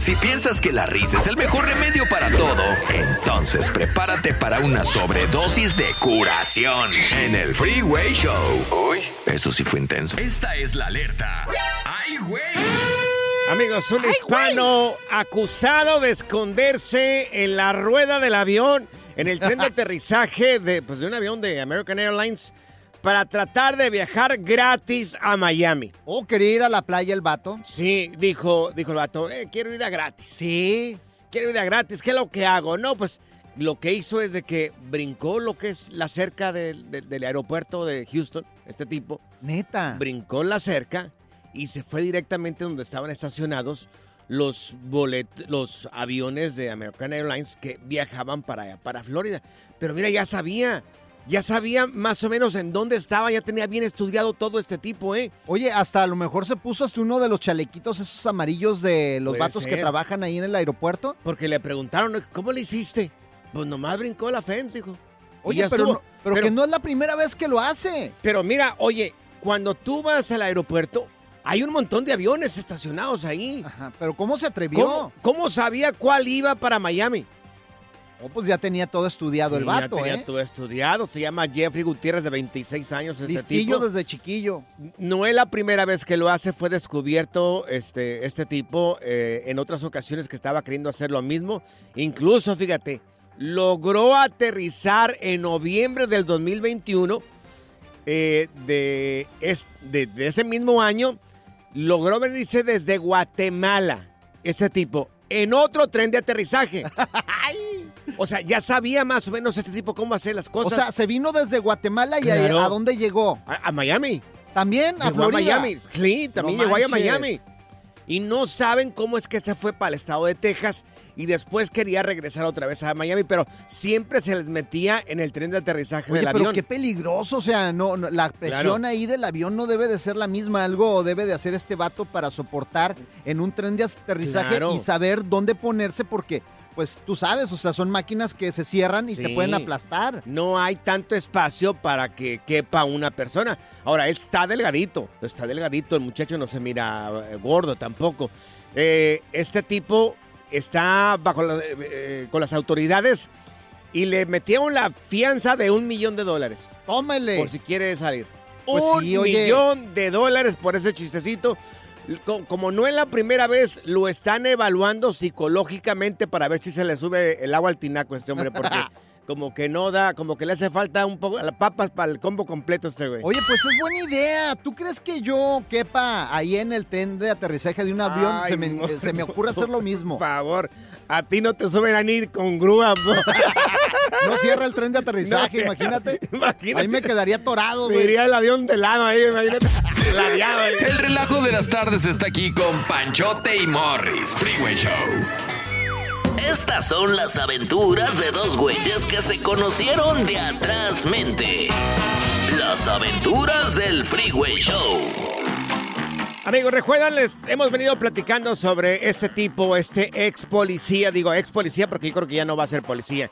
Si piensas que la risa es el mejor remedio para todo, entonces prepárate para una sobredosis de curación en el Freeway Show. Uy, eso sí fue intenso. Esta es la alerta. ¡Ay, güey! Amigos, un hispano acusado de esconderse en la rueda del avión en el tren de aterrizaje de, pues, de un avión de American Airlines para tratar de viajar gratis a Miami. ¿O quería ir a la playa el vato? Sí, dijo, dijo el vato, "Eh, quiero ir de gratis. Sí. Quiero ir de gratis. ¿Qué es lo que hago? No, pues lo que hizo es de que brincó lo que es la cerca del- aeropuerto de Houston, este tipo. Neta. brincó la cerca y se fue directamente donde estaban estacionados los bolet- los aviones de American Airlines que viajaban para allá, para Florida. Pero mira, ya sabía, ya sabía más o menos en dónde estaba, ya tenía bien estudiado todo este tipo, ¿eh? Oye, hasta a lo mejor se puso hasta uno de los chalequitos esos amarillos de los Puede vatos que trabajan ahí en el aeropuerto. Porque le preguntaron, ¿cómo le hiciste? Pues nomás brincó la fence, dijo. Oye, pero, no- pero, que no es la primera vez que lo hace. Pero mira, oye, cuando tú vas al aeropuerto, hay un montón de aviones estacionados ahí. Ajá, pero ¿cómo se atrevió? ¿Cómo, cómo sabía cuál iba para Miami? Oh, pues ya tenía todo estudiado el vato, ya tenía ¿eh? todo estudiado. Se llama Jeffrey Gutiérrez, de 26 años. Este Listillo tipo. desde chiquillo. No es la primera vez que lo hace. Fue descubierto este, este tipo eh, en otras ocasiones que estaba queriendo hacer lo mismo. Incluso, fíjate, logró aterrizar en noviembre del 2021 eh, de, es- de- de ese mismo año. Logró venirse desde Guatemala, este tipo, en otro tren de aterrizaje. O sea, ya sabía más o menos este tipo cómo hacer las O cosas. sea, se vino desde Guatemala y a- Claro. a, dónde llegó? a, a Miami. También a Llegó a Florida. Miami. Sí, también No llegó ahí a. Miami. Y no saben cómo es que se fue para el estado de Texas y después quería regresar otra vez a Miami, pero siempre se les metía en el tren de aterrizaje Oye, del pero avión. qué peligroso, o sea, no, no, la presión Claro. ahí del avión no debe de ser la misma, algo debe de hacer este vato para soportar en un tren de aterrizaje Claro. y saber dónde ponerse porque, pues tú sabes, o sea, son máquinas que se cierran y te pueden aplastar. No hay tanto espacio para que quepa una persona. Ahora, él está delgadito, está delgadito, el muchacho no se mira eh, gordo tampoco. Eh, este tipo está bajo la- eh, con las autoridades y le metieron la fianza de un millón de dólares. Tómele. Por si quiere salir. Pues un sí, millón de dólares por ese chistecito. Co- Como no es la primera vez, lo están evaluando psicológicamente para ver si se le sube el agua al tinaco a este hombre, porque como que no da, como que le hace falta un poco, las papas para el combo completo este güey. Oye, pues es buena idea. ¿Tú crees que yo quepa ahí en el tren de aterrizaje de un avión? Ay, se, me, no. se me ocurre hacer lo mismo. Por favor, a ti no te suben a ni con grúa. No cierra el tren de aterrizaje, No, imagínate. imagínate. Ahí me quedaría atorado, güey. iría el avión de lado ahí, imagínate. ladeado ahí. El relajo de las tardes está aquí con Panchote y Morris. Freeway Show. Estas son las aventuras de dos güeyes que se conocieron de atrás mente. Las aventuras del Freeway Show. Amigos, recuerdan, les hemos venido platicando sobre este tipo, este ex policía, digo ex policía porque yo creo que ya no va a ser policía,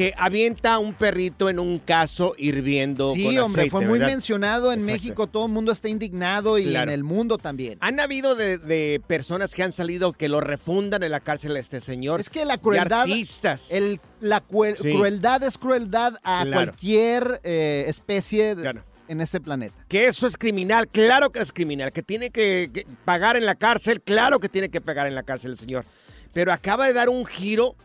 que avienta un perrito en un caso hirviendo Sí, con hombre, aceite, fue muy ¿verdad? mencionado en Exacto. México, todo el mundo está indignado y Claro. en el mundo también. Han habido de, de personas que han salido que lo refundan en la cárcel a este señor. Es que la crueldad, artistas. el, la cruel- Sí. crueldad es crueldad a Claro. cualquier eh, especie de- Claro. en este planeta. Que eso es criminal, claro que es criminal, que tiene que, que pagar en la cárcel, claro que tiene que pagar en la cárcel el señor. Pero acaba de dar un giro,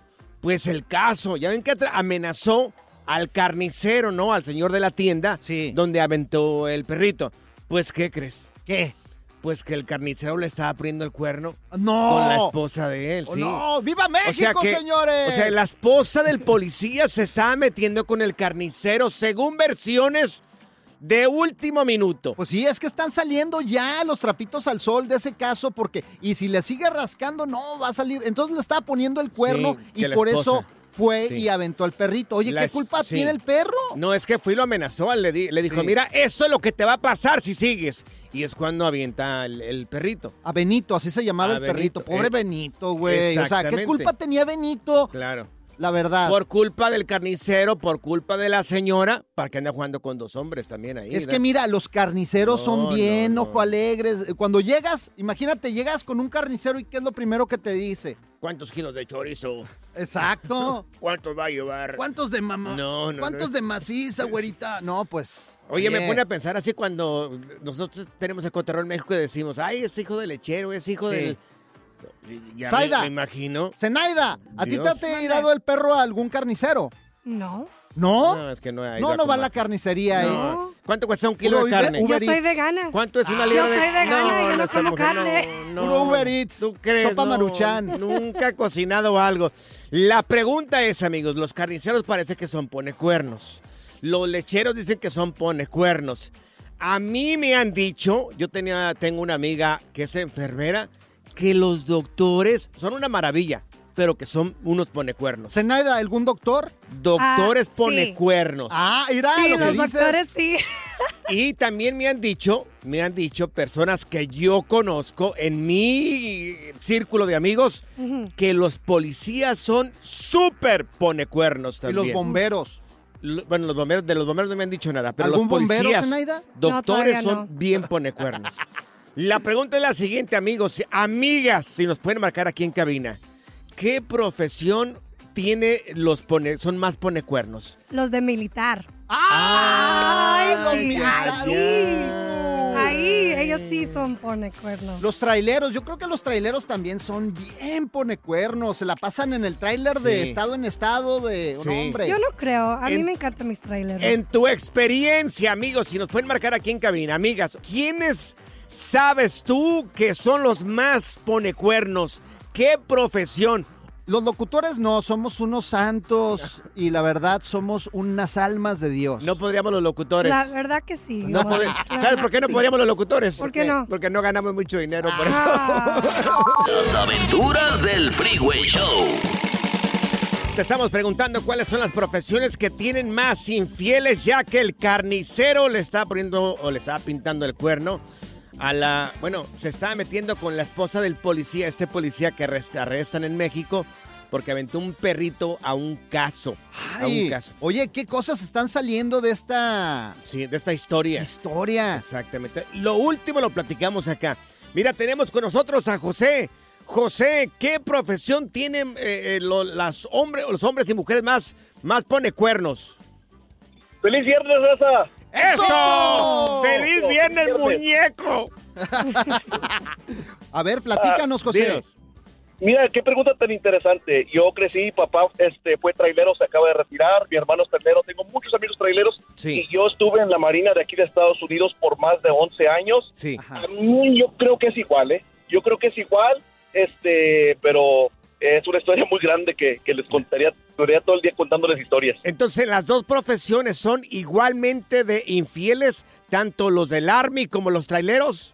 pues el caso, ya ven que amenazó al carnicero, ¿no? Al señor de la tienda, Sí. donde aventó el perrito. Pues, ¿qué crees? ¿Qué? Pues que el carnicero le estaba poniendo el cuerno ¡No! con la esposa de él, ¡Oh. ¡No! ¡Viva México, O sea que, señores! O sea, la esposa del policía se estaba metiendo con el carnicero, según versiones de último minuto. Pues sí, es que están saliendo ya los trapitos al sol de ese caso porque y si le sigue rascando no va a salir. Entonces le estaba poniendo el cuerno Sí, y por esposa. eso fue Sí. y aventó al perrito. Oye, La ¿qué culpa sí. tiene el perro? No, es que fue y lo amenazó. Le, di- le dijo, Sí. mira, eso es lo que te va a pasar si sigues. Y es cuando avienta el, el perrito. A Benito, así se llamaba A el perrito. Pobre eh, Benito, güey. O sea, ¿qué culpa tenía Benito? Claro. La verdad. Por culpa del carnicero, por culpa de la señora, para que anda jugando con dos hombres también ahí. Es ¿verdad? que mira, los carniceros No, son bien no, ojo alegres. Cuando llegas, imagínate, llegas con un carnicero y ¿qué es lo primero que te dice? ¿Cuántos kilos de chorizo? Exacto. ¿Cuántos va a llevar? ¿Cuántos de mamá? No, no, ¿Cuántos de maciza, güerita? No, pues. Oye, me pone a pensar así cuando nosotros tenemos el cotorreo en México y decimos, ay, es hijo del lechero, es hijo Sí. del... Ya me- Zaida. Me, imagino. Zenaida, ¿a ti te ha tirado el perro a algún carnicero? No. ¿No? No, es que no hay. No, no va a la carnicería ahí. No. ¿Cuánto cuesta un kilo de carne? Uber Yo soy vegana. ¿Cuánto es una Ah. libra Yo de soy vegana, yo no como mujer carne. Puro Uber Eats, ¿Tú crees? sopa No, Maruchan. Nunca he cocinado algo. La pregunta es, amigos, los carniceros parece que son ponecuernos. Los lecheros dicen que son ponecuernos. A mí me han dicho, yo tenía, tengo una amiga que es enfermera, que los doctores son una maravilla, pero que son unos ponecuernos. Zenaida, ¿algún doctor? Doctores Ah, sí. ponecuernos. Ah, mira Sí, lo que los dices. doctores sí. Y también me han dicho, me han dicho personas que yo conozco en mi círculo de amigos que los policías son súper ponecuernos Y también. los bomberos. Lo- Bueno, los bomberos, de los bomberos no me han dicho nada, pero ¿Algún los bombero, policías, Zenaida? doctores todavía son no. bien ponecuernos. La pregunta es la siguiente, amigos, amigas, si nos pueden marcar aquí en cabina, ¿qué profesión tiene los pone, son más ponecuernos? Los de militar. ¡Ah! Ay, sí, los ahí. Ahí, ellos sí son ponecuernos. Los traileros, yo creo que los traileros también son bien ponecuernos. Se la pasan en el tráiler de Sí. estado en estado de un Sí. hombre. Yo no creo. A mí En- me encantan mis traileros. En tu experiencia, amigos, si nos pueden marcar aquí en cabina, amigas, ¿quiénes sabes tú que son los más ponecuernos? ¿Qué profesión? Los locutores no, somos unos santos y la verdad somos unas almas de Dios. No podríamos los locutores. La verdad que sí. No ¿Sabes por qué no sí. podríamos los locutores? ¿Por qué no? Porque no ganamos mucho dinero por eso. Ah. Las aventuras del Freeway Show. Te estamos preguntando cuáles son las profesiones que tienen más infieles, ya que el carnicero le está poniendo o le estaba pintando el cuerno a la. Bueno, se estaba metiendo con la esposa del policía, este policía que arrest- arrestan en México porque aventó un perrito a un caso. a un caso. Oye, ¿qué cosas están saliendo de esta Sí, de esta historia. historia? Exactamente. Lo último lo platicamos acá. Mira, tenemos con nosotros a José. José, ¿qué profesión tienen eh, eh, lo- las hombres, los hombres y mujeres más, más pone cuernos? ¡Feliz viernes, Raza! ¡Eso! ¡Feliz viernes, muñeco! A ver, platícanos, Ah, José. Mira, qué pregunta tan interesante. Yo crecí, papá este, fue trailero, se acaba de retirar, mi hermano es trailero, tengo muchos amigos traileros y yo estuve en la Marina de aquí de Estados Unidos por más de 11 años. Sí. A mí yo creo que es igual, ¿eh? Yo creo que es igual, este, pero es una historia muy grande que, que les contaría, estaría todo el día contándoles historias. Entonces, las dos profesiones son igualmente de infieles, tanto los del Army como los traileros.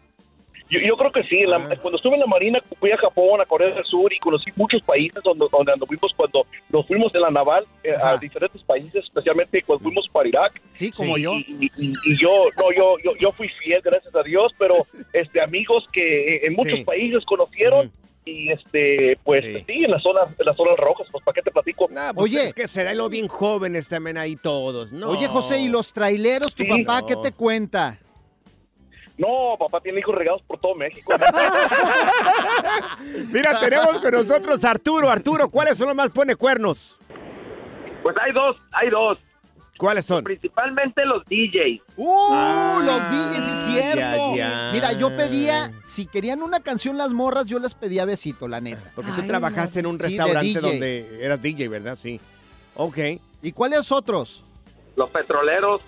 Yo, yo creo que sí. la- cuando estuve en la Marina, fui a Japón, a Corea del Sur y conocí muchos países donde, donde anduvimos cuando nos fuimos de la naval eh, a diferentes países, especialmente cuando fuimos para Irak. Sí, como yo. Y, y- y yo, no, yo, yo, yo fui fiel, gracias a Dios, pero este amigos que eh, en muchos Sí. países conocieron. Y este, pues sí. en las zonas, en las zonas rojas, pues para qué te platico. Pues es que será lo bien jóvenes también ahí todos, ¿no? Oye, José, ¿y los traileros, tu Sí. papá, qué te cuenta? No, papá tiene hijos regados por todo México. Mira, tenemos con nosotros a Arturo. Arturo, ¿cuáles son los más pone cuernos? Pues hay dos, hay dos. ¿Cuáles son? Principalmente los DJs. ¡Uh! los DJs, sí es cierto. ya, ya. Mira, yo pedía, si querían una canción las morras, yo les pedía besito, la neta. Porque tú trabajaste en un Sí, restaurante DJ. donde eras DJ, ¿verdad? Sí. Ok. ¿Y cuáles otros? Los petroleros.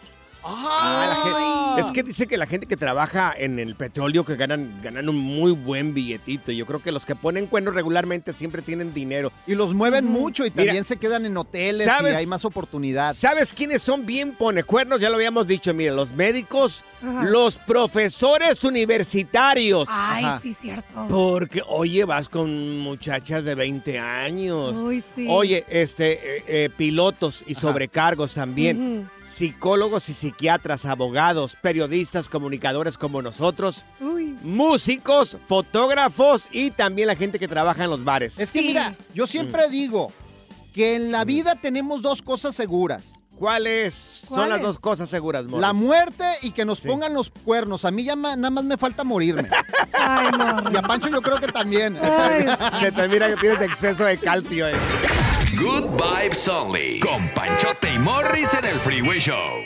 Ah, la gente- es que dice que la gente que trabaja en el petróleo que ganan, ganan un muy buen billetito. Yo creo que los que ponen cuernos regularmente siempre tienen dinero. Y los mueven mucho y Mira, también se quedan en hoteles ¿sabes? y hay más oportunidad. ¿Sabes quiénes son bien ponecuernos? Ya lo habíamos dicho, mira, los médicos, Ajá. los profesores universitarios. Ay, sí, cierto. Porque, oye, vas con muchachas de 20 años. Uy, sí. Oye, este, eh, eh, pilotos y sobrecargos también. Psicólogos y psiquiatras, abogados, periodistas, comunicadores como nosotros. Uy. Músicos, fotógrafos y también la gente que trabaja en los bares. Es que mira, yo siempre digo que en la vida tenemos dos cosas seguras. ¿Cuáles son las dos cosas seguras, Morris? La muerte y que nos pongan los cuernos. A mí ya ma- nada más me falta morirme. Y a Pancho yo creo que también. Se te mira que tienes exceso de calcio. eh. Good Vibes Only. Con Panchote y Morris en el Freeway Show.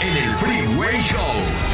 en el Freeway Show.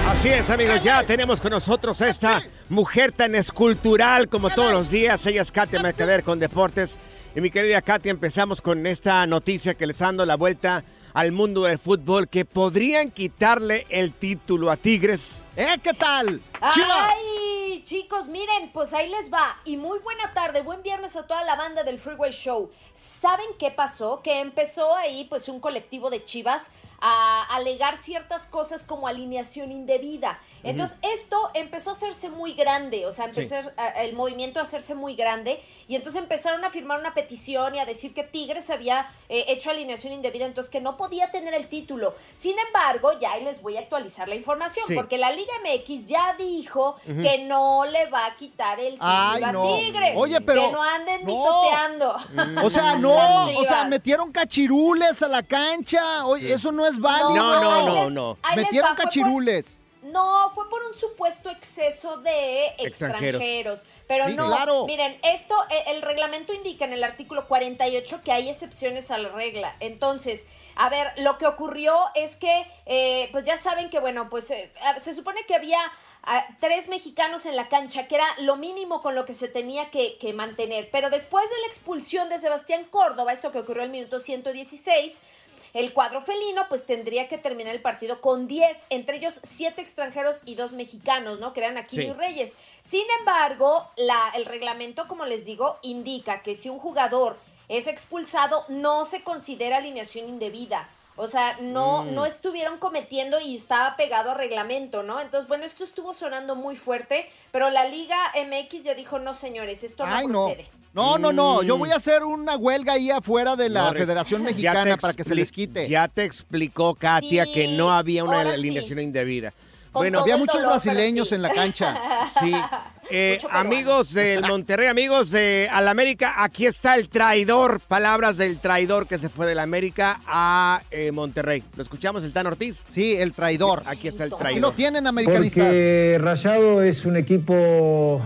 Así es, amigos, ya tenemos con nosotros esta mujer tan escultural como todos los días. Ella es Katia Mercader con Deportes. Y mi querida Katia, empezamos con esta noticia que les dando la vuelta al mundo del fútbol, que podrían quitarle el título a Tigres. ¿Eh? ¿Qué tal? ¡Ay! Chicos, miren, pues ahí les va. Y muy buena tarde, buen viernes a toda la banda del Freeway Show. ¿Saben qué pasó? Que empezó ahí pues un colectivo de chivas a alegar ciertas cosas como alineación indebida. Entonces, esto empezó a hacerse muy grande, o sea, empezó Sí. a- el movimiento a hacerse muy grande y entonces empezaron a firmar una petición y a decir que Tigres había eh, hecho alineación indebida, entonces que no podía tener el título. Sin embargo, ya ahí les voy a actualizar la información, Sí. porque la Liga MX ya dijo que no le va a quitar el título Ay, a no. Tigres. Oye, pero- Que no anden no. mitoteando. O sea, no, o sea, metieron cachirules a la cancha. Oye, eso no es válido. No, no, no, no. Metieron por- cachirules. No, fue por un supuesto exceso de Extranjeros. extranjeros. Pero Sí, no, claro. miren, esto, eh, el reglamento indica en el artículo 48 que hay excepciones a la regla. Entonces, a ver, lo que ocurrió es que, eh, pues ya saben que, bueno, pues eh, se supone que había tres mexicanos en la cancha, que era lo mínimo con lo que se tenía que, que mantener. Pero después de la expulsión de Sebastián Córdoba, esto que ocurrió en el minuto 116, el cuadro felino pues tendría que terminar el partido con 10, entre ellos 7 extranjeros y 2 mexicanos, ¿no? Que eran Aquino Sí. y Reyes. Sin embargo, la, el reglamento, como les digo, indica que si un jugador es expulsado, no se considera alineación indebida. O sea, no, Mm. no estuvieron cometiendo y estaba pegado a reglamento, ¿no? Entonces, bueno, esto estuvo sonando muy fuerte, pero la Liga MX ya dijo, no, señores, esto no Ay, no. procede. No, no, no. Mm. Yo voy a hacer una huelga ahí afuera de la No, Federación Mexicana para que se les quite. Ya te explicó Katia Sí, que no había una sí. alineación indebida. Con bueno, había muchos dolor, brasileños sí. en la cancha. Sí. Eh, amigos del Monterrey, amigos de Al América, aquí está el traidor. Palabras del traidor que se fue del América a eh, Monterrey. ¿Lo escuchamos, el Tan Ortiz? Sí, el traidor. Aquí está el traidor. lo tienen, americanistas. Porque Rayado es un equipo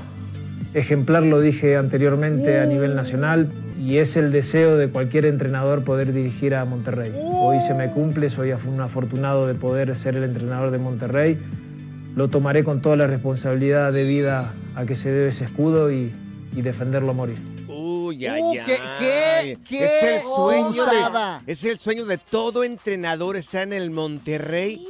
ejemplar, lo dije anteriormente, a nivel nacional, y es el deseo de cualquier entrenador poder dirigir a Monterrey. Hoy se me cumple, soy un afortunado de poder ser el entrenador de Monterrey. Lo tomaré con toda la responsabilidad debida a que se debe ese escudo y, y defenderlo a morir. Uy, ay, Uh, ay. qué- qué- qué es el sueño de, es el sueño de todo entrenador estar en el Monterrey.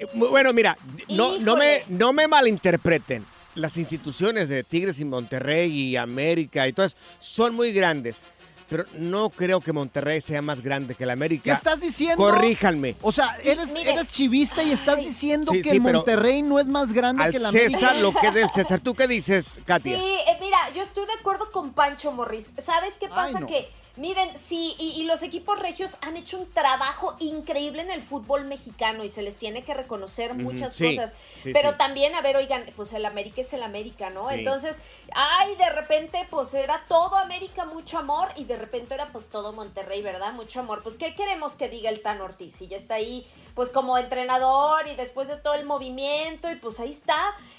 Eh, Bueno, mira, no, no, me, no me malinterpreten. Las instituciones de Tigres y Monterrey y América y todas son muy grandes. Pero no creo que Monterrey sea más grande que el América. ¿Qué estás diciendo? Corríjanme. O sea, eres, eres chivista y estás diciendo Sí, que sí, el pero Monterrey no es más grande Al que la César América. lo que es del César. ¿Tú qué dices, Katia? Sí, eh, mira, yo estoy de acuerdo con Pancho Morris. ¿Sabes qué Ay, pasa? no. Que, miren, sí, y, y los equipos regios han hecho un trabajo increíble en el fútbol mexicano y se les tiene que reconocer muchas sí, cosas. sí, Pero sí. también, a ver, oigan, pues el América es el América, ¿no? Entonces, ay, de repente, pues era todo América, mucho amor, y de repente era pues todo Monterrey, ¿verdad? Mucho amor. Pues, ¿qué queremos que diga el Tan Ortiz? Si ya está ahí, pues como entrenador y después de todo el movimiento, y pues ahí está.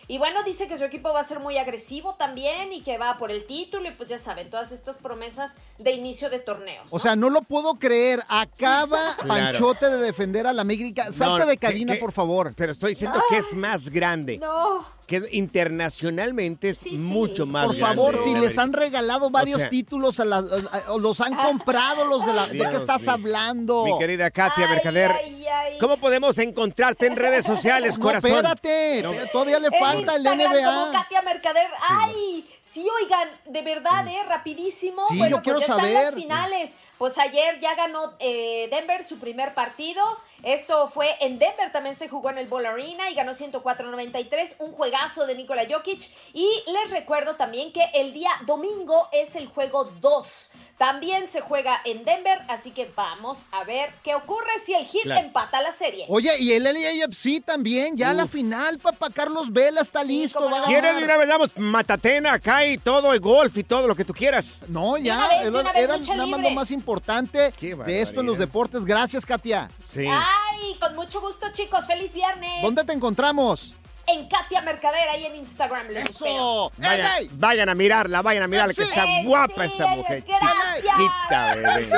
Y bueno, dice que su equipo va a ser muy agresivo también y que va por el título, y pues ya saben, todas estas promesas de inicio de torneos. O sea, no lo puedo creer. Acaba Claro. Panchote de defender a la América. Salte No, de cabina, que- por favor. Pero estoy diciendo que es más grande. No. Que internacionalmente es mucho más Por grande. favor, si el les han regalado varios sea- títulos, a la- a- los han comprado los de la... ¿De Dios qué estás mío. hablando? Mi querida Katia Mercader, Ay, ay. ¿cómo podemos encontrarte en redes sociales, No, corazón? espérate, No. todavía le falta el Instagram NBA. como Katia Mercader. Ay, sí, oigan, de verdad, ¿eh? Rapidísimo. Sí, bueno, yo quiero pues ya están saber. las finales. Pues ayer ya ganó eh, Denver su primer partido. Esto fue en Denver, también se jugó en el Ball Arena y ganó 104-93, un juegazo de Nikola Jokic. Y les recuerdo también que el día domingo es el juego 2. También se juega en Denver, así que vamos a ver qué ocurre si el Heat Claro. empata la serie. Oye, y el LAFC también, ya la final, papá Carlos Vela está listo. va a ¿Quieres de una vez damos matatena acá y todo, el golf y todo lo que tú quieras? No, ya, vez, era, vez, era nada más lo más importante de esto en los deportes. Gracias, Katia. Sí. Ay, con mucho gusto, chicos. Feliz viernes. ¿Dónde te encontramos? En Katia Mercader, ahí en Instagram. Les espero. Vayan, vayan a mirarla, vayan a mirarla, que está Sí, guapa sí, esta mujer. Chiquita, bebé.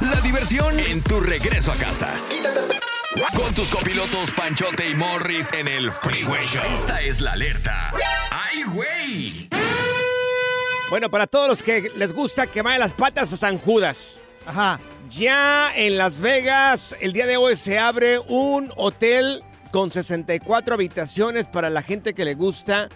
La diversión en tu regreso a casa. Con tus copilotos Panchote y Morris en el Freeway Show. Esta es la alerta. ¡Ay, güey! Bueno, para todos los que les gusta quemar las patas a San Judas. Ajá. Ya en Las Vegas, el día de hoy se abre un hotel con 64 habitaciones para la gente que le gusta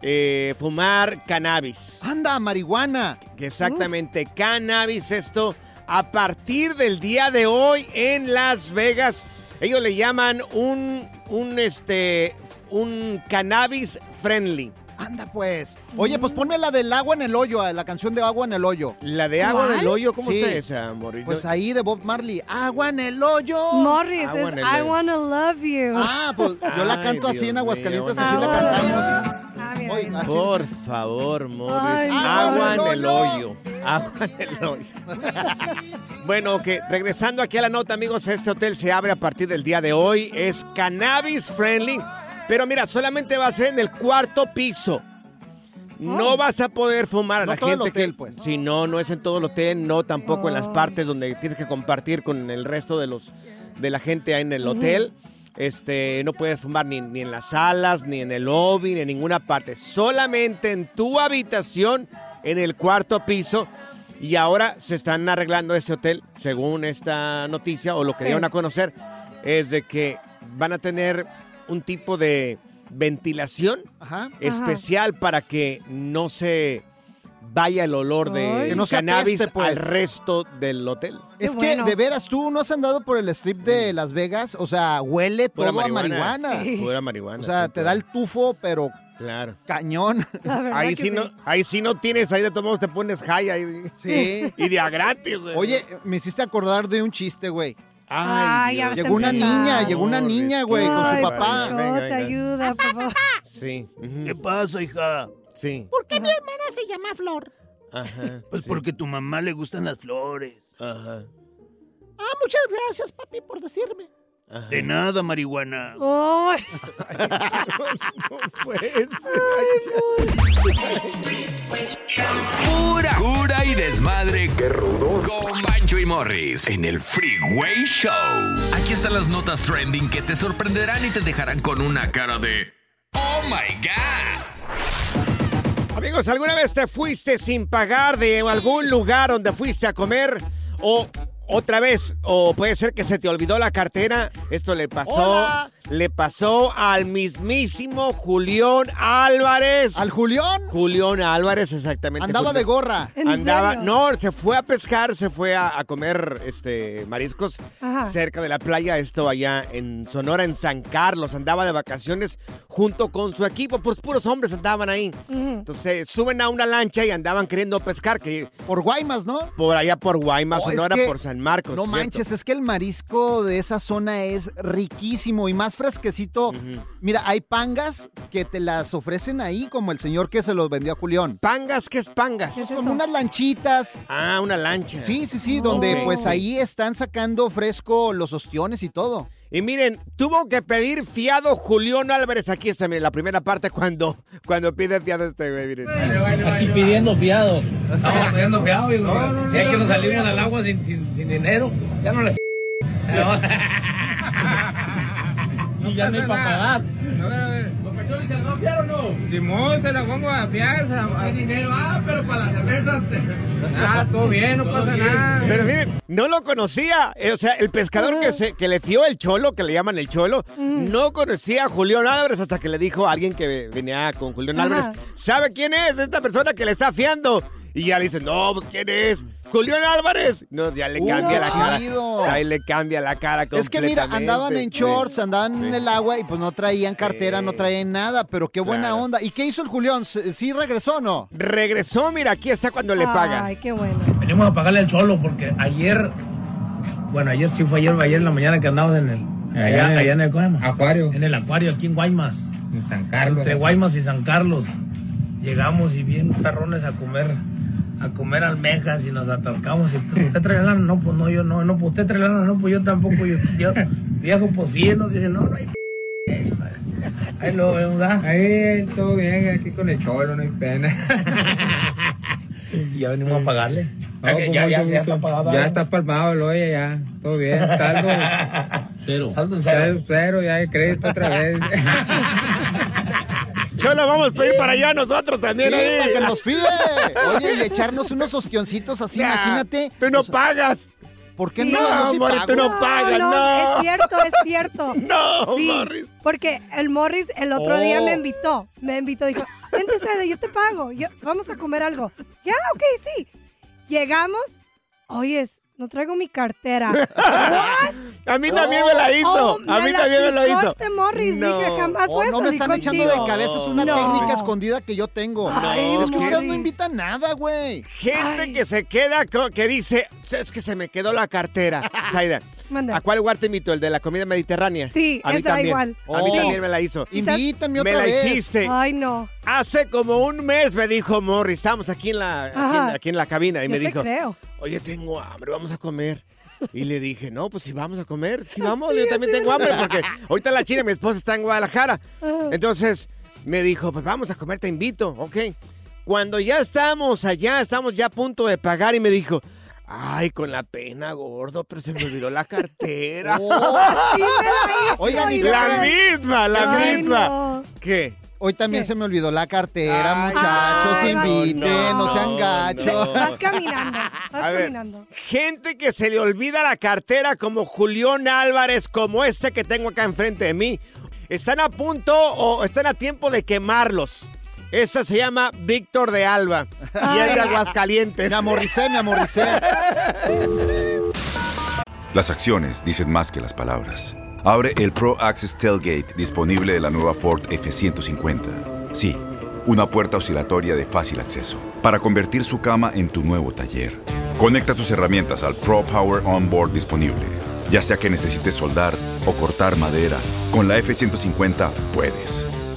eh, fumar cannabis. Anda, marihuana. Exactamente, cannabis, esto a partir del día de hoy en Las Vegas. Ellos le llaman un, un, este, un cannabis friendly. Anda pues. Oye, pues ponme la del agua en el hoyo, la canción de agua en el hoyo. ¿La de agua ¿Cuál? del hoyo? ¿Cómo Sí. está esa, Morris? Pues ahí de Bob Marley. Agua en el hoyo. Morris Agua es en el I wanna love you. Ah, pues yo la Ay, canto así Dios en Aguascalientes, mío, así la bueno. cantamos. Así Por favor, Morris. Ay, Agua en no, el no. hoyo. Agua en el hoyo. bueno, que regresando aquí a la nota, amigos, este hotel se abre a partir del día de hoy. Es cannabis friendly. Pero mira, solamente va a ser en el cuarto piso. No vas a poder fumar a No la gente hotel, que pues. si no no es en todo el hotel, no tampoco en las partes donde tienes que compartir con el resto de los de la gente ahí en el hotel. Este, no puedes fumar ni, ni en las salas, ni en el lobby, ni en ninguna parte. Solamente en tu habitación, en el cuarto piso. Y ahora se están arreglando ese hotel, según esta noticia, o lo que Sí. dieron a conocer, es de que van a tener un tipo de ventilación especial para que no se vaya el olor de Ay. Que no se cannabis apeste, pues. al resto del hotel. Es que, de veras, tú no has andado por el strip de Las Vegas, o sea, huele Pura todo a marihuana. marihuana. Sí. Pura marihuana, O sea, sí, te da el tufo, pero Claro. cañón. Ahí sí, no, ahí sí no tienes, ahí de todos modos te pones high ahí. Sí. Y de a gratis, güey. Oye, me hiciste acordar de un chiste, güey. Ay, ya vas a llegó una niña, llegó una niña, güey, con su Ay, papá. Pancho, Venga, te ayuda, favor. Sí. ¿Qué pasa, hija? Sí. ¿Por qué mi hermana se llama Flor? Ajá. Pues porque a tu mamá le gustan las flores. Ajá. Ah, muchas gracias, papi, por decirme. De nada, marihuana. Ay. Pura cura y desmadre. Qué rudos. Con Bancho y Morris en el Freeway Show. Aquí están las notas trending que te sorprenderán y te dejarán con una cara de Oh my God. Amigos, ¿alguna vez te fuiste sin pagar de algún lugar donde fuiste a comer? O otra vez, o puede ser que se te olvidó la cartera. Esto le pasó. Le pasó al mismísimo Julián Álvarez. ¿Al Julián? Julián Álvarez, exactamente. Andaba Julián- de gorra. ¿En Andaba, serio? no, se fue a pescar, se fue a, a comer este mariscos Ajá. cerca de la playa, esto allá en Sonora, en San Carlos. Andaba de vacaciones junto con su equipo, pues puros hombres andaban ahí. Entonces suben a una lancha y andaban queriendo pescar, que Por Guaymas, ¿no? por allá por Guaymas, Oh, es Sonora, que- por San Marcos. No ¿cierto? manches, es que el marisco de esa zona es riquísimo y más fresquecito. Mira, hay pangas que te las ofrecen ahí, como el señor que se los vendió a Julián. ¿Pangas? ¿Qué es pangas? Es como unas lanchitas. Ah, una lancha. Sí, sí, sí, donde pues ahí están sacando fresco los ostiones y todo. Y miren, tuvo que pedir fiado Julián Álvarez. Aquí está, miren, la primera parte cuando, cuando pide fiado este güey, miren. Aquí pidiendo fiado. Estamos pidiendo fiado, digo. si hay que nos salimos al agua sin, sin, sin dinero, ya no le. y ya no hay para pagar. A ver, a ver. ¿Los cachones se las va a fiar o no? Simón, se las vamos a fiar. Se las... Hay dinero, ah, pero para la cerveza. Ah, todo bien, no pasa nada. Pero miren, no lo conocía. Eh, O sea, el pescador que, se, que le fió el cholo, que le llaman el cholo, no conocía a Julián Álvarez hasta que le dijo a alguien que venía con Julián. Álvarez, ¿sabe quién es esta persona que le está fiando? Y ya le dicen, no, pues ¿quién es? Julián Álvarez. No, ya le cambia la cara. Ahí le cambia la cara Es que mira, andaban en shorts, andaban en el agua y pues no traían cartera, no traían nada, pero qué buena Claro. onda. ¿Y qué hizo el Julián? ¿Sí regresó o no? Regresó, mira, aquí está cuando le paga. Ay, qué bueno. Venimos a pagarle el solo porque ayer, bueno, ayer sí fue ayer, ayer en la mañana que andamos en el, allá, allá en el ¿cómo se llama? acuario. En el acuario aquí en Guaymas. En San Carlos. Entre Guaymas y San Carlos. Llegamos y bien perrones a comer, a comer almejas y nos atascamos. Y, ¿Usted trae lana? No, pues no, yo no, no, pues usted trae lana, no, pues yo tampoco. Yo, yo viejo, pues sí, nos dice, no, no hay Ahí lo vemos, ¿ah? Ahí, todo bien, aquí con el cholo, no hay pena. Y ya venimos a pagarle. No, Ya con ya, ya, ya está pagado. Ya ¿eh? está palmado el hoyo, ya. Todo bien. Saldo. Cero. Saldo cero. cero. Cero, ya hay crédito otra vez. Cholo, vamos a pedir para allá nosotros también. Sí, ahí. para que nos fíe. Oye, y echarnos unos ostioncitos así, Ya, imagínate. Tú no pagas. ¿Por qué Sí. no? No, pago. tú no pagas, no. Es cierto, es cierto. No, sí, Morris. Porque el Morris el otro día Oh. me invitó. Me invitó, dijo, vente, Sade, yo te pago. yo- vamos a comer algo. Ya, ok, sí. Llegamos. Oyes, no traigo mi cartera. A mí también me la hizo. Oh, a mí la también me aplicó hizo. este Morris, dije, jamás Oh, voy a no me están echando de cabeza, es una No. técnica escondida que yo tengo. Ay, es que ustedes no invitan nada, güey. Gente que se queda, que dice, es que se me quedó la cartera. Zaida, ¿a cuál lugar te invito? ¿El de la comida mediterránea? Sí, a mí esa también. igual. A mí también me la hizo. Invítanme Me otra la vez. hiciste. Ay, no. Hace como un mes me dijo Morris, estábamos aquí en la, aquí en, en la cabina y Yo me te dijo, creo. oye, tengo hambre, vamos a comer. Y le dije, no, pues si vamos a comer, si vamos, Sí, yo también tengo me- hambre porque ahorita la china, mi esposa está en Guadalajara. Entonces me dijo, pues vamos a comer, te invito, ok. Cuando ya estamos allá, estamos ya a punto de pagar y me dijo, ay, con la pena, gordo, pero se me olvidó la cartera. Oh. Sí, me la hizo, Oigan, y la misma, la Ay, misma. no. ¿Qué? Hoy también ¿Qué? se me olvidó la cartera, Ay, muchachos. ay, inviten, no, no, sean no. gachos. Vas caminando, vas A ver. caminando. Gente que se le olvida la cartera como Julián Álvarez, como este que tengo acá enfrente de mí. Están a punto o están a tiempo de quemarlos. Esta se llama Víctor de Alba y es de Aguascalientes. Me amorricé, me amorricé. Las acciones dicen más que las palabras. Abre el Pro Access Tailgate disponible de la nueva Ford F-150. Sí, una puerta oscilatoria de fácil acceso para convertir su cama en tu nuevo taller. Conecta tus herramientas al Pro Power Onboard disponible. Ya sea que necesites soldar o cortar madera, con la F-150 puedes.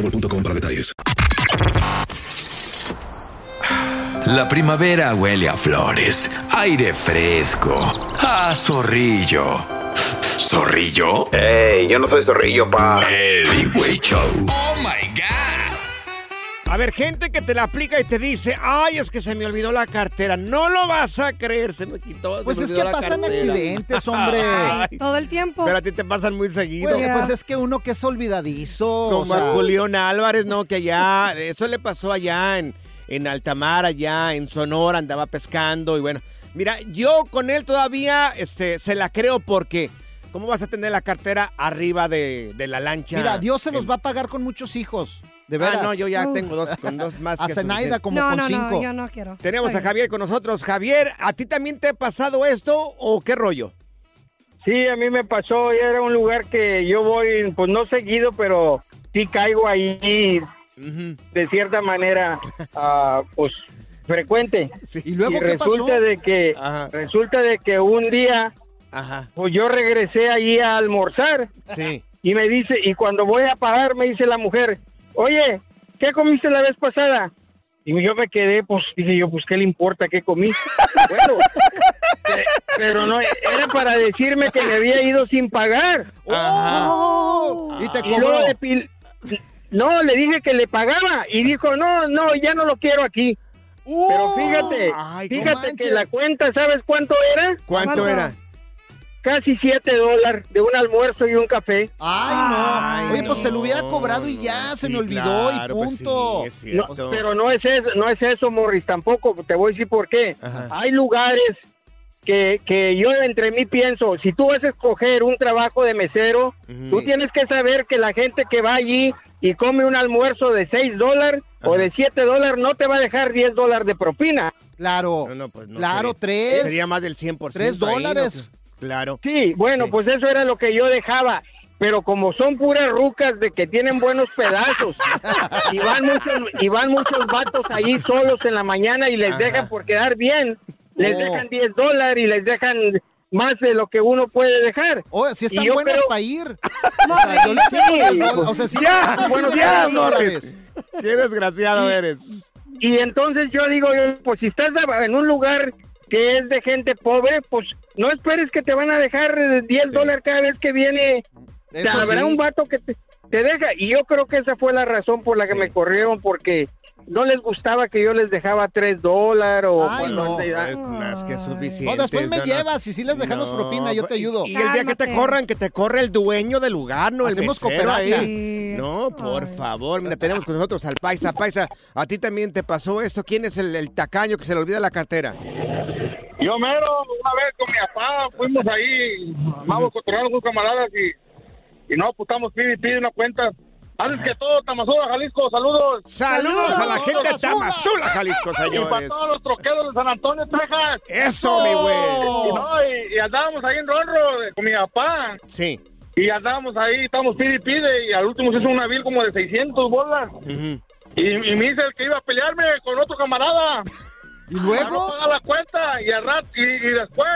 boostmobile.com para detalles. La primavera huele a flores, aire fresco, a zorrillo. ¿Zorrillo? ¡Ey! Yo no soy zorrillo, pa. El Show. Oh my God. A ver, gente que te la aplica y te dice, ay, es que se me olvidó la cartera. No lo vas a creer, se me quitó. se Pues me es que pasan cartera. accidentes, hombre. Ay, Todo el tiempo. pero a ti te pasan muy seguido. Güey, pues es que uno que es olvidadizo. o Como sea, a Julián Álvarez, ¿no? Que allá, eso le pasó allá en, en Altamar, allá en Sonora, andaba pescando y bueno. Mira, yo con él todavía este, se la creo porque, ¿cómo vas a tener la cartera arriba de, de la lancha? Mira, Dios se los va a pagar con muchos hijos. De veras. Ah, no, yo ya Uf. tengo dos, con dos más A Zenaida como no, con no, cinco. no, yo no quiero. Tenemos a. Javier con nosotros. Javier, ¿a ti también te ha pasado esto o qué rollo? Sí, a mí me pasó, y era un lugar que yo voy, pues no seguido, pero sí caigo ahí de cierta manera, ah, pues frecuente. ¿Y luego y qué pasó? resulta de que resulta de que un día, Ajá. pues yo regresé allí a almorzar Sí. y me dice y cuando voy a pagar me dice la mujer, oye, ¿qué comiste la vez pasada? Y yo me quedé, pues dije yo, pues qué le importa qué comí. bueno, pe- pero no era para decirme que me había ido sin pagar. Oh, y te Y luego cobró. le pil- no, le dije que le pagaba y dijo, no, no, ya no lo quiero aquí. Pero fíjate, Ay, no fíjate que la cuenta, ¿sabes cuánto era? ¿Cuánto era? Casi siete dólares de un almuerzo y un café. Ay, no. Oye, pues se lo hubiera cobrado y ya, se me olvidó claro, y pues punto. sí, No, pero no es eso, no es eso, Morris, tampoco. Te voy a decir por qué. Ajá. Hay lugares que, que yo entre mí pienso, si tú vas a escoger un trabajo de mesero, tú tienes que saber que la gente que va allí y come un almuerzo de 6 dólares o de 7 dólares no te va a dejar 10 dólares de propina. Claro, No, no, pues no claro, sería- tres. Sería más del 100%. Tres ahí, ¿no? dólares. Pues, claro. Sí, bueno, Sí. pues eso era lo que yo dejaba. pero como son puras rucas de que tienen buenos pedazos y van muchos, y van muchos vatos ahí solos en la mañana y les Ajá. dejan por quedar bien, les Oh. dejan 10 dólares y les dejan más de lo que uno puede dejar. Oye, si están buenas creo- para ir. O sea, yo les dejo las dólares. O sea, si Ya, están bueno, así de ya, dólares. Qué desgraciado eres. Y entonces yo digo, yo, pues si estás en un lugar que es de gente pobre, pues no esperes que te van a dejar eh, 10 dólares cada vez que viene. Eso Habrá sí. un vato que te, te deja. Y yo creo que esa fue la razón por la que me corrieron, porque no les gustaba que yo les dejaba 3 dólares o Ay, cuando no. Es más que suficiente. No, después me no, llevas y si les dejamos No, propina, yo te ayudo. Y el día que te corran, que te corre el dueño del lugar, no Hacemos el mesero cooperacha. ahí. No, por favor. Mira, tenemos con nosotros al Paisa. Paisa, a ti también te pasó esto. ¿Quién es el, el tacaño que se le olvida la cartera? Yo mero, una vez con mi papá, fuimos ahí, vamos cotorreando con camaradas y, y no, pues estamos pide y pide una cuenta. Antes que todo, Tamazula, Jalisco, saludos. Saludos a la gente de Tamazula, Jalisco, Y para señores. todos los troqueros de San Antonio, Texas. Eso, mi güey. Y, no, y, y andábamos ahí en Ronro con mi papá. Sí. Y andábamos ahí, estamos pide y pide, y al último se hizo una bill como de 600 bolas. Y, y me dice el que iba a pelearme con otro camarada. ¿Y luego? No paga la cuenta y, al rat- y, y después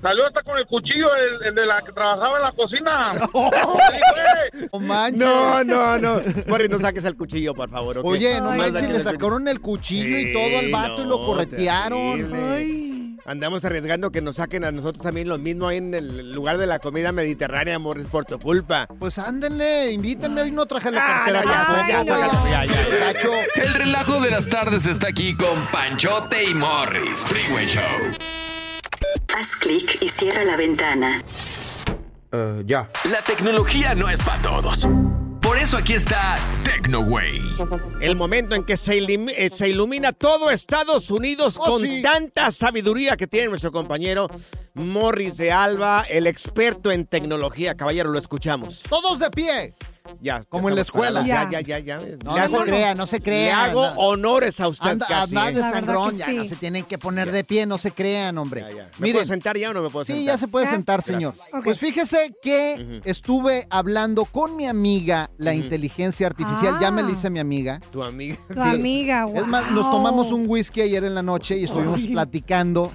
salió hasta con el cuchillo el, el de la que trabajaba en la cocina. No manches. No, no, no. Morris, no saques el cuchillo, por favor. Oye, no Ay, manches, le sacaron el cuchillo y todo al vato y lo corretearon. Andamos arriesgando que nos saquen a nosotros también lo mismo ahí en el lugar de la comida mediterránea, Morris, por tu culpa. Pues ándenle, invítenme. Hoy no traje la Ah, cartera ya, ya, ya, ya, ya. Gacho. El relajo de las tardes está aquí con Panchote y Morris. Freeway Show. Haz clic y cierra la ventana. ya. La tecnología no es para todos. Por eso aquí está TecnoWay. El momento en que se, ilim- eh, se ilumina todo Estados Unidos Oh, con sí. tanta sabiduría que tiene nuestro compañero Morris de Alba, el experto en tecnología. Caballero, lo escuchamos. Todos de pie. Ya, Como en la escuela. Ya, ya, ya. ya. No, Le no se crea, no se crea. Le hago Anda- honores a usted Anda, casi. anda ¿eh? de sangrón, ya sí. no se tienen que poner de pie, no se crean, hombre. ¿Me puedo sentar ya o no me puedo sentar? Sí, ya se puede ¿Eh? sentar, señor. Pues fíjese que estuve hablando con mi amiga, la inteligencia artificial. Ya me la hice mi amiga. Tu amiga. Tu amiga, Es más, nos wow. tomamos un whisky ayer en la noche y estuvimos Ay. platicando.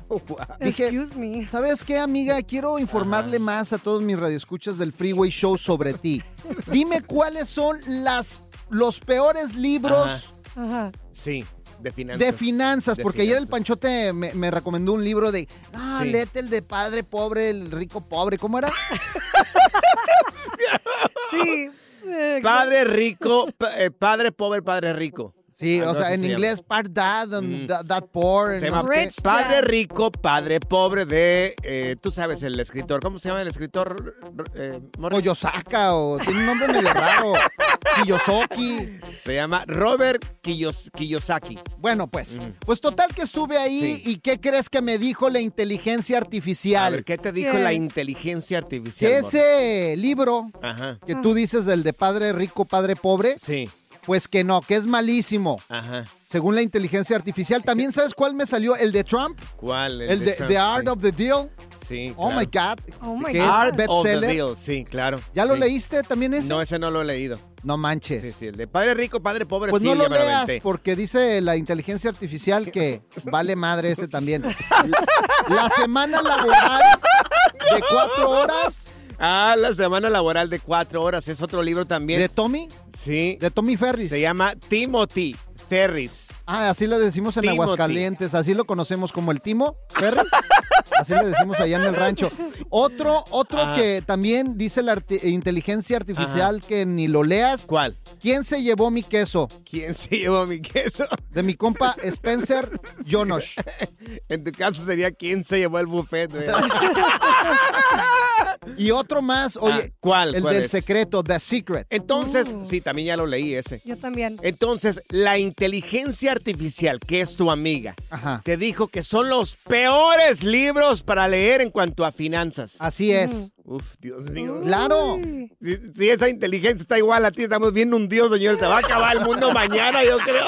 Dije, Excuse me. ¿sabes qué, amiga? Quiero informarle más a todos mis radioescuchas del Freeway Show sobre ti. Dime cuáles son las, los peores libros Ajá. Sí, de finanzas. de finanzas, De porque ayer el finanzas. Panchote me, me recomendó un libro de, ah, Sí. léete el de padre pobre, el rico pobre, ¿cómo era? Sí. Padre rico, eh, padre pobre, padre rico. Sí, o Algo sea, en se inglés, part dad, and that, that poor. Se llama. Rich Padre Dad. rico, padre pobre de, eh, tú sabes, el escritor. ¿Cómo se llama el escritor? Eh? Koyosaka, o tiene un nombre medio raro. Kiyosoki. Se llama Robert Kiyos- Kiyosaki. Bueno, pues, pues total que estuve ahí Sí. y ¿qué crees que me dijo la inteligencia A artificial? ver, ¿qué te dijo ¿Qué? la inteligencia artificial? que ese libro Ajá. que tú dices del de padre rico, padre pobre, Sí, pues que no, que es malísimo. ajá. Según la inteligencia artificial, ¿también sabes cuál me salió? El de Trump, ¿Cuál? el, de, Trump? The Art sí. of the Deal. Sí, Oh claro. my God. Oh my que God. es Art of the. Deal, sí, claro. ¿Ya lo Sí. leíste también ese? No, ese no lo he leído. No manches. Sí, sí, el de padre rico, padre pobre, Pues sí, no lo leas porque dice la inteligencia artificial que vale madre ese también. La semana laboral de cuatro horas Ah, la semana laboral de cuatro horas es otro libro también. de Tommy, sí. de Tommy Ferris. Se llama Timothy Ferris. Ah, así le decimos en Timothy. Aguascalientes, así lo conocemos como el Timo Ferris. Así le decimos allá en el rancho. Otro, otro Ajá. que también dice la arti- inteligencia artificial que ni lo leas. ¿Cuál? ¿Quién se llevó mi queso? ¿Quién se llevó mi queso? De mi compa Spencer Jonosh. En tu caso sería quién se llevó el buffet. güey? Y otro más, oye, Ah, ¿Cuál? el ¿Cuál del es? secreto, The Secret. Entonces, Mm. sí, también ya lo leí ese. Yo también. Entonces, la inteligencia artificial, que es tu amiga, Ajá. te dijo que son los peores libros para leer en cuanto a finanzas. Así es. Uf, Dios mío. Claro. Si, si esa inteligencia está igual a ti, estamos bien hundidos, señores. Se va a acabar el mundo mañana, yo creo.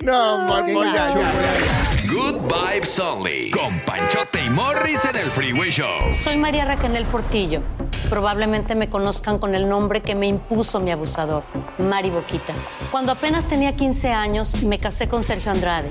no, ya, gacho, ya, ya. Good Vibes Only. Con Panchote y Morris en el Freeway Show. Soy María Raquel Portillo. Probablemente me conozcan con el nombre que me impuso mi abusador, Mari Boquitas. Cuando apenas tenía 15 años, me casé con Sergio Andrade,